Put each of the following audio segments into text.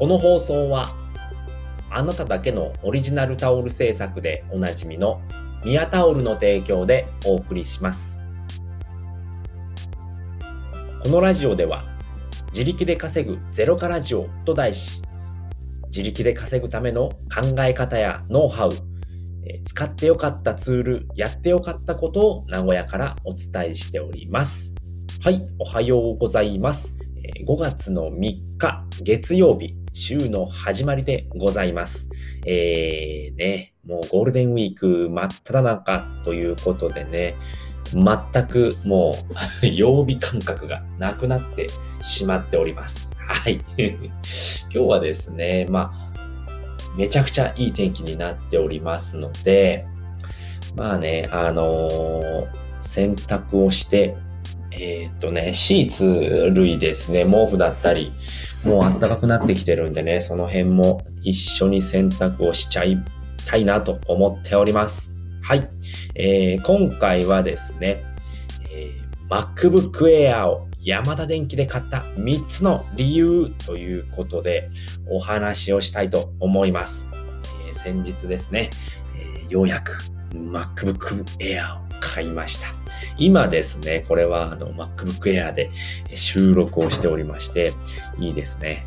この放送はあなただけのオリジナルタオル制作でおなじみのミヤタオルの提供でお送りします。このラジオでは自力で稼ぐゼロからジオと題し自力で稼ぐための考え方やノウハウ使ってよかったツール、やってよかったことを名古屋からお伝えしております。はい、おはようございます。5月の3日月曜日、週の始まりでございます。えー、ね、もうゴールデンウィーク真っ只中ということでね、全くもう 曜日感覚がなくなってしまっております。はい。今日はですね、まあ、めちゃくちゃいい天気になっておりますので、まあね、あのー、洗濯をして、えー、っとね、シーツ類ですね、毛布だったり、もう暖かくなってきてるんでね、その辺も一緒に洗濯をしちゃいたいなと思っております。はい。えー、今回はですね、えー、MacBook Air を山田電機で買った3つの理由ということでお話をしたいと思います。えー、先日ですね、えー、ようやく MacBook Air を買いました。今ですね、これはあの MacBook Air で収録をしておりまして、いいですね。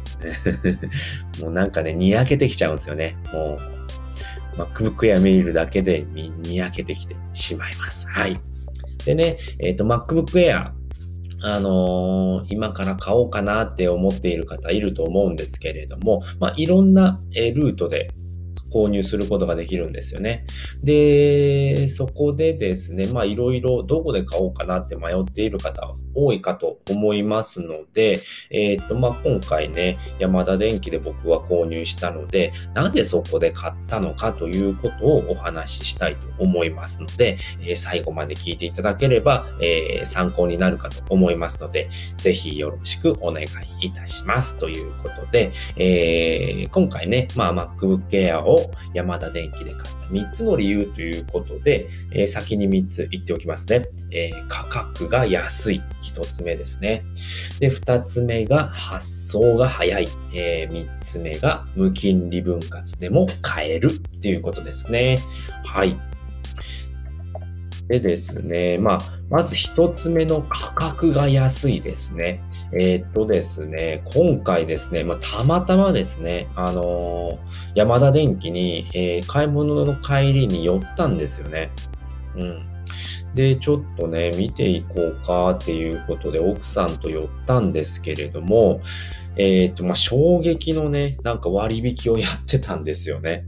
もうなんかね、にやけてきちゃうんですよね。もう MacBook Air 見るだけでにやけてきてしまいます。はい。でね、えっ、ー、と MacBook Air あのー、今から買おうかなって思っている方いると思うんですけれども、まあ、いろんなルートで購入することができるんですよね。で、そこでですね、まあいろいろどこで買おうかなって迷っている方多いかと思いますので、えっ、ー、と、まあ今回ね、ヤマダ電機で僕は購入したので、なぜそこで買ったのかということをお話ししたいと思いますので、えー、最後まで聞いていただければ、えー、参考になるかと思いますので、ぜひよろしくお願いいたします。ということで、えー、今回ね、まあ MacBook Air をヤマダ電機で買った3つの理由ということで、え、先に3つ言っておきますね。え、価格が安い。1つ目ですね。で、2つ目が発送が早い。えー、3つ目が無金利分割でも買えるということですね。はい。でですね、まあ、まず一つ目の価格が安いですね。えー、っとですね、今回ですね、まあ、たまたまですね、あのー、山田電機に、えー、買い物の帰りに寄ったんですよね。うん。で、ちょっとね、見ていこうかっていうことで奥さんと寄ったんですけれども、えっと、まあ、衝撃のね、なんか割引をやってたんですよね。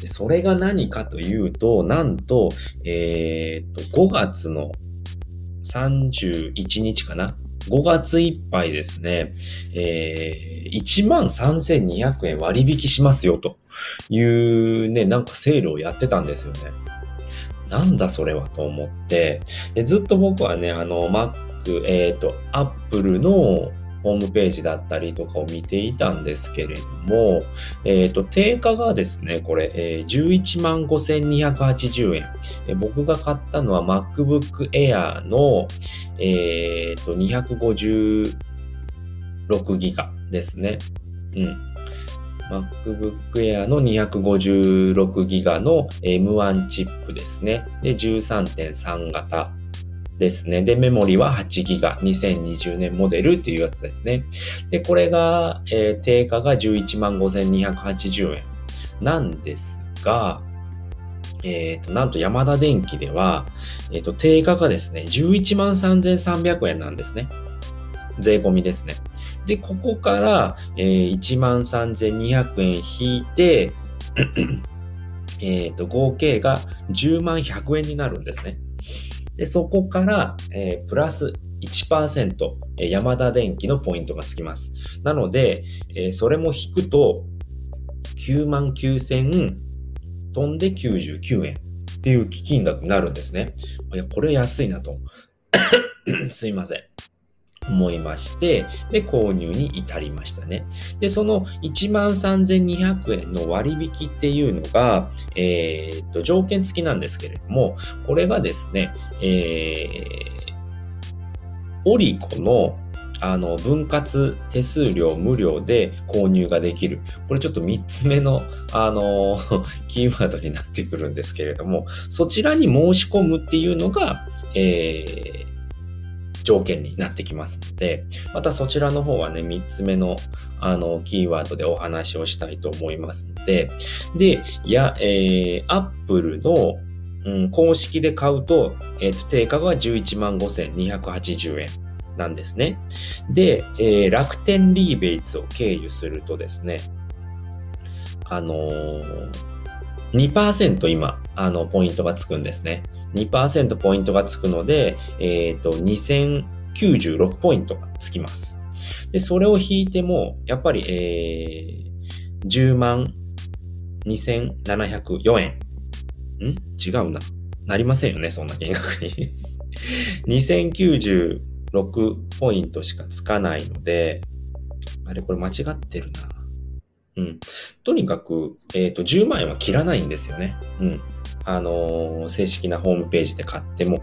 でそれが何かというと、なんと、えー、っと、5月の31日かな ?5 月いっぱいですね、えー、13,200円割引しますよというね、なんかセールをやってたんですよね。なんだそれはと思って、でずっと僕はね、あの、Mac、えっ、ー、と、Apple のホームページだったりとかを見ていたんですけれども、えっ、ー、と、定価がですね、これ、えー、11万5280円、えー。僕が買ったのは MacBook Air の、えっ、ー、と、256ギガですね。うん。MacBook Air の256ギガの M1 チップですね。で、13.3型ですね。で、メモリは8ギガ、2020年モデルっていうやつですね。で、これが、えー、定価が11 5280円なんですが、えっ、ー、と、なんと山田電機では、えっ、ー、と、定価がですね、11 3300円なんですね。税込みですね。で、ここから、えー、13,200円引いて、えっと、合計が10万100円になるんですね。で、そこから、えー、プラス1%、えー、山田電機のポイントがつきます。なので、えー、それも引くと、9万9000飛んで99円っていう基金額になるんですね。いや、これ安いなと。すいません。思いまして、で、購入に至りましたね。で、その13,200円の割引っていうのが、えー、っと、条件付きなんですけれども、これがですね、えー、オリコのあの、分割手数料無料で購入ができる。これちょっと3つ目の、あの、キーワードになってくるんですけれども、そちらに申し込むっていうのが、えー、条件になってきますので、またそちらの方はね、3つ目のあのキーワードでお話をしたいと思いますので、で、や、えー、Apple の、うん、公式で買うと、えっ、ー、と、定価が11万5280円なんですね。で、えー、楽天リーベイツを経由するとですね、あのー、2%今、あの、ポイントがつくんですね。2%ポイントがつくので、えっ、ー、と、2096ポイントがつきます。で、それを引いても、やっぱり、えー、10万2704円。ん？違うな。なりませんよね、そんな金額に 2096ポイントしかつかないので、あれ、これ間違ってるな。うん。とにかく、えっ、ー、と、10万円は切らないんですよね。うん。あのー、正式なホームページで買っても、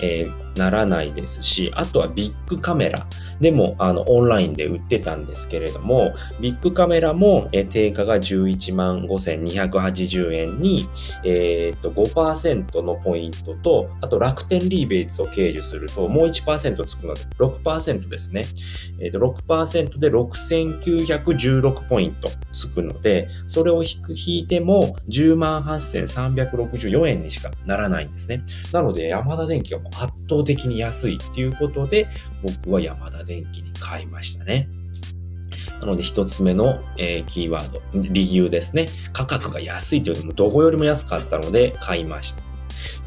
えー、ならないですし、あとはビッグカメラでもあのオンラインで売ってたんですけれども、ビッグカメラも、えー、定価が11万5280円に、えー、と5%のポイントと、あと楽天リーベイツを経由するともう1%つくので6%ですね。えー、と6%で6916ポイントつくので、それを引く引いても10万8364円にしかならないんですね。なので山田電機は圧倒的に安いっていうことで、僕はヤマダ電機に買いましたね。なので一つ目の、えー、キーワード、理由ですね。価格が安いというよりもどこよりも安かったので買いました。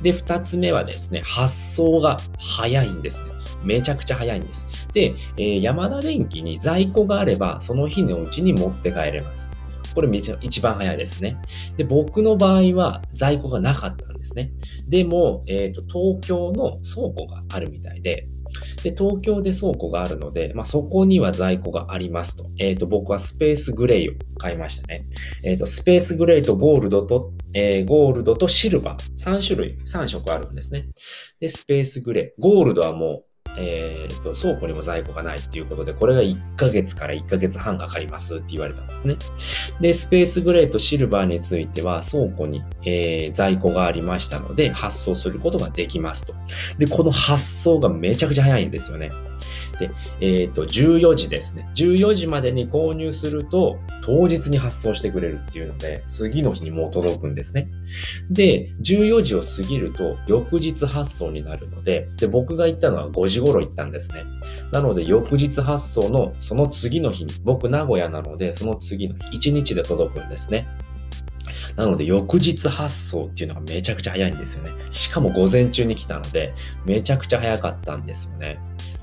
で、二つ目はですね、発送が早いんですね。めちゃくちゃ早いんです。で、えー、山田電機に在庫があれば、その日のうちに持って帰れます。これめちゃ一番早いですね。で、僕の場合は在庫がなかったんですね。でも、えっ、ー、と、東京の倉庫があるみたいで、で、東京で倉庫があるので、まあ、そこには在庫がありますと。えっ、ー、と、僕はスペースグレイを買いましたね。えっ、ー、と、スペースグレイとゴールドと、えー、ゴールドとシルバー、3種類、3色あるんですね。で、スペースグレイ。ゴールドはもう、えーと、倉庫にも在庫がないっていうことで、これが1ヶ月から1ヶ月半かかりますって言われたんですね。で、スペースグレーとシルバーについては倉庫に、えー、在庫がありましたので、発送することができますと。で、この発送がめちゃくちゃ早いんですよね。で、えっ、ー、と、14時ですね。14時までに購入すると、当日に発送してくれるっていうので、次の日にもう届くんですね。で、14時を過ぎると、翌日発送になるので、で、僕が行ったのは5時頃行ったんですね。なので、翌日発送のその次の日に、僕名古屋なので、その次の日、1日で届くんですね。なので、翌日発送っていうのがめちゃくちゃ早いんですよね。しかも午前中に来たので、めちゃくちゃ早かったんですよね。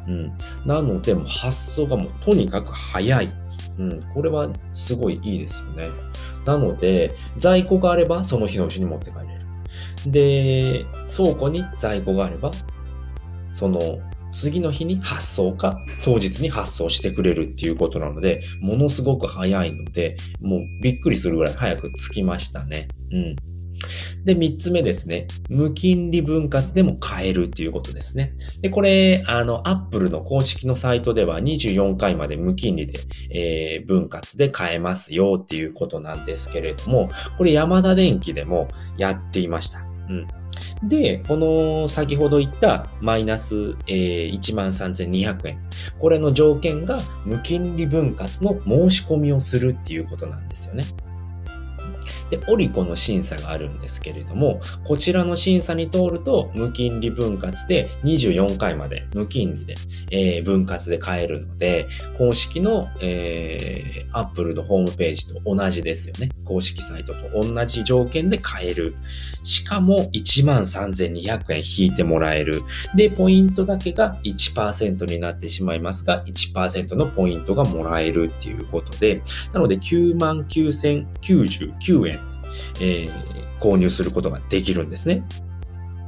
うん。なので、もう発送がもうとにかく早い。うん。これはすごいいいですよね。なので、在庫があればその日のうちに持って帰れる。で、倉庫に在庫があれば、その次の日に発送か当日に発送してくれるっていうことなので、ものすごく早いので、もうびっくりするぐらい早く着きましたね。うん。で、三つ目ですね。無金利分割でも買えるっていうことですね。で、これ、あの、アップルの公式のサイトでは24回まで無金利で、えー、分割で買えますよっていうことなんですけれども、これ山田電機でもやっていました。うん。で、この先ほど言ったマイナス、えー、13,200円。これの条件が無金利分割の申し込みをするっていうことなんですよね。で、オリコの審査があるんですけれども、こちらの審査に通ると、無金利分割で24回まで無金利で、えー、分割で買えるので、公式の、えー、Apple のホームページと同じですよね。公式サイトと同じ条件で買える。しかも13,200円引いてもらえる。で、ポイントだけが1%になってしまいますが、1%のポイントがもらえるっていうことで、なので99,099円えー、購入することができるんですね。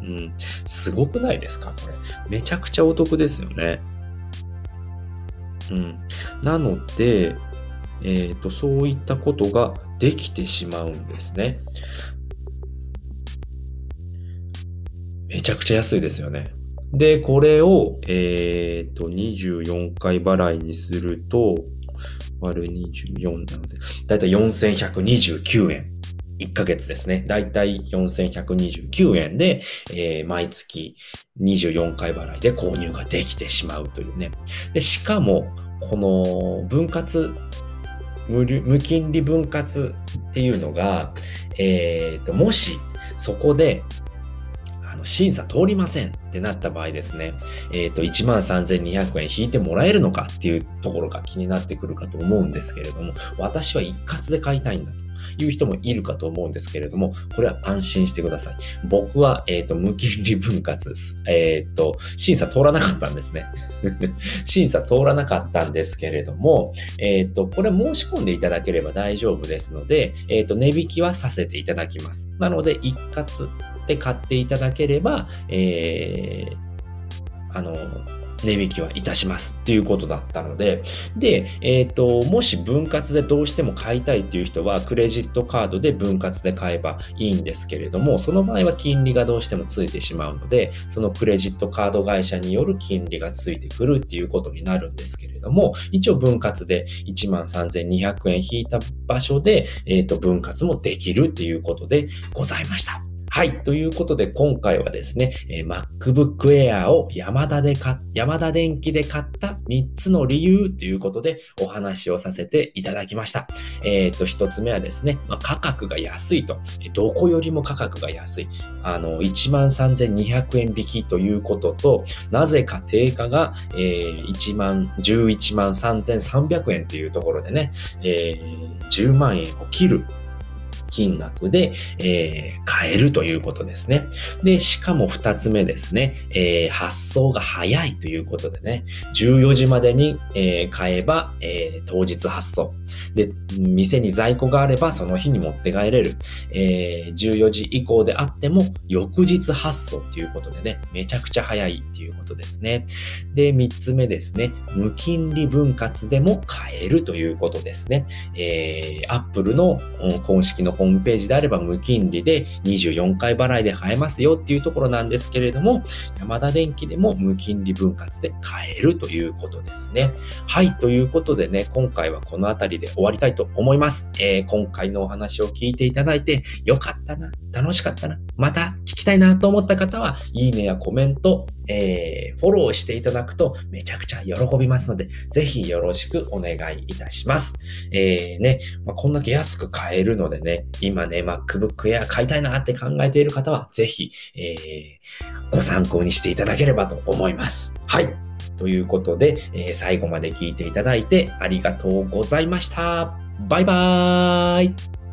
うん。すごくないですか？これ。めちゃくちゃお得ですよね。うん。なので、えっ、ー、と、そういったことができてしまうんですね。めちゃくちゃ安いですよね。で、これを、えっ、と、24回払いにすると、割る24なので、だいたい4129円。1ヶ月ですね。だいたい4129円で、えー、毎月24回払いで購入ができてしまうというね。で、しかも、この分割、無無金利分割っていうのが、えー、と、もしそこで審査通りませんってなった場合ですね、えっ、ー、と、13,200円引いてもらえるのかっていうところが気になってくるかと思うんですけれども、私は一括で買いたいんだと。いう人もいるかと思うんですけれども、これは安心してください。僕は、えっ、ー、と、無金利分割。えっ、ー、と、審査通らなかったんですね。審査通らなかったんですけれども、えっ、ー、と、これ申し込んでいただければ大丈夫ですので、えっ、と、値引きはさせていただきます。なので、一括で買っていただければ、えー、あの、値引きはいたしますっていうことだったので、で、えっ、ー、と、もし分割でどうしても買いたいっていう人は、クレジットカードで分割で買えばいいんですけれども、その場合は金利がどうしてもついてしまうので、そのクレジットカード会社による金利がついてくるっていうことになるんですけれども、一応分割で13,200円引いた場所で、えっ、ー、と、分割もできるっていうことでございました。はい。ということで、今回はですね、えー、MacBook Air をヤマダで買、ヤマダ電機で買った3つの理由ということでお話をさせていただきました。えっ、ー、と、1つ目はですね、まあ、価格が安いと。どこよりも価格が安い。あの、13,200円引きということと、なぜか定価が、えー、1万、113,300円というところでね、えー、10万円を切る金額で、えー、買えるということですね。で、しかも二つ目ですね、えー、発送が早いということでね、14時までに、えー、買えば、え、当日発送。で、店に在庫があればその日に持って帰れる。え、14時以降であっても翌日発送ということでね、めちゃくちゃ早いっていうことですね。で、三つ目ですね、無金利分割でも買えるということですね。え、Apple の公式のホームページであれば無金利で24回払いで買えますよっていうところなんですけれども、山田電機でも無金利分割で買えるということですね。はい、ということでね、今回はこの辺りで終わりたいと思います。えー、今回のお話を聞いていただいて、よかったな、楽しかったな、また聞きたいなと思った方は、いいねやコメント、えー、フォローしていただくとめちゃくちゃ喜びますので、ぜひよろしくお願いいたします。えー、ね、まあ、こんだけ安く買えるのでね、今ね、MacBook Air 買いたいなって考えている方は、ぜひ、えー、ご参考にしていただければと思います。はい。ということで、えー、最後まで聞いていただいてありがとうございました。バイバーイ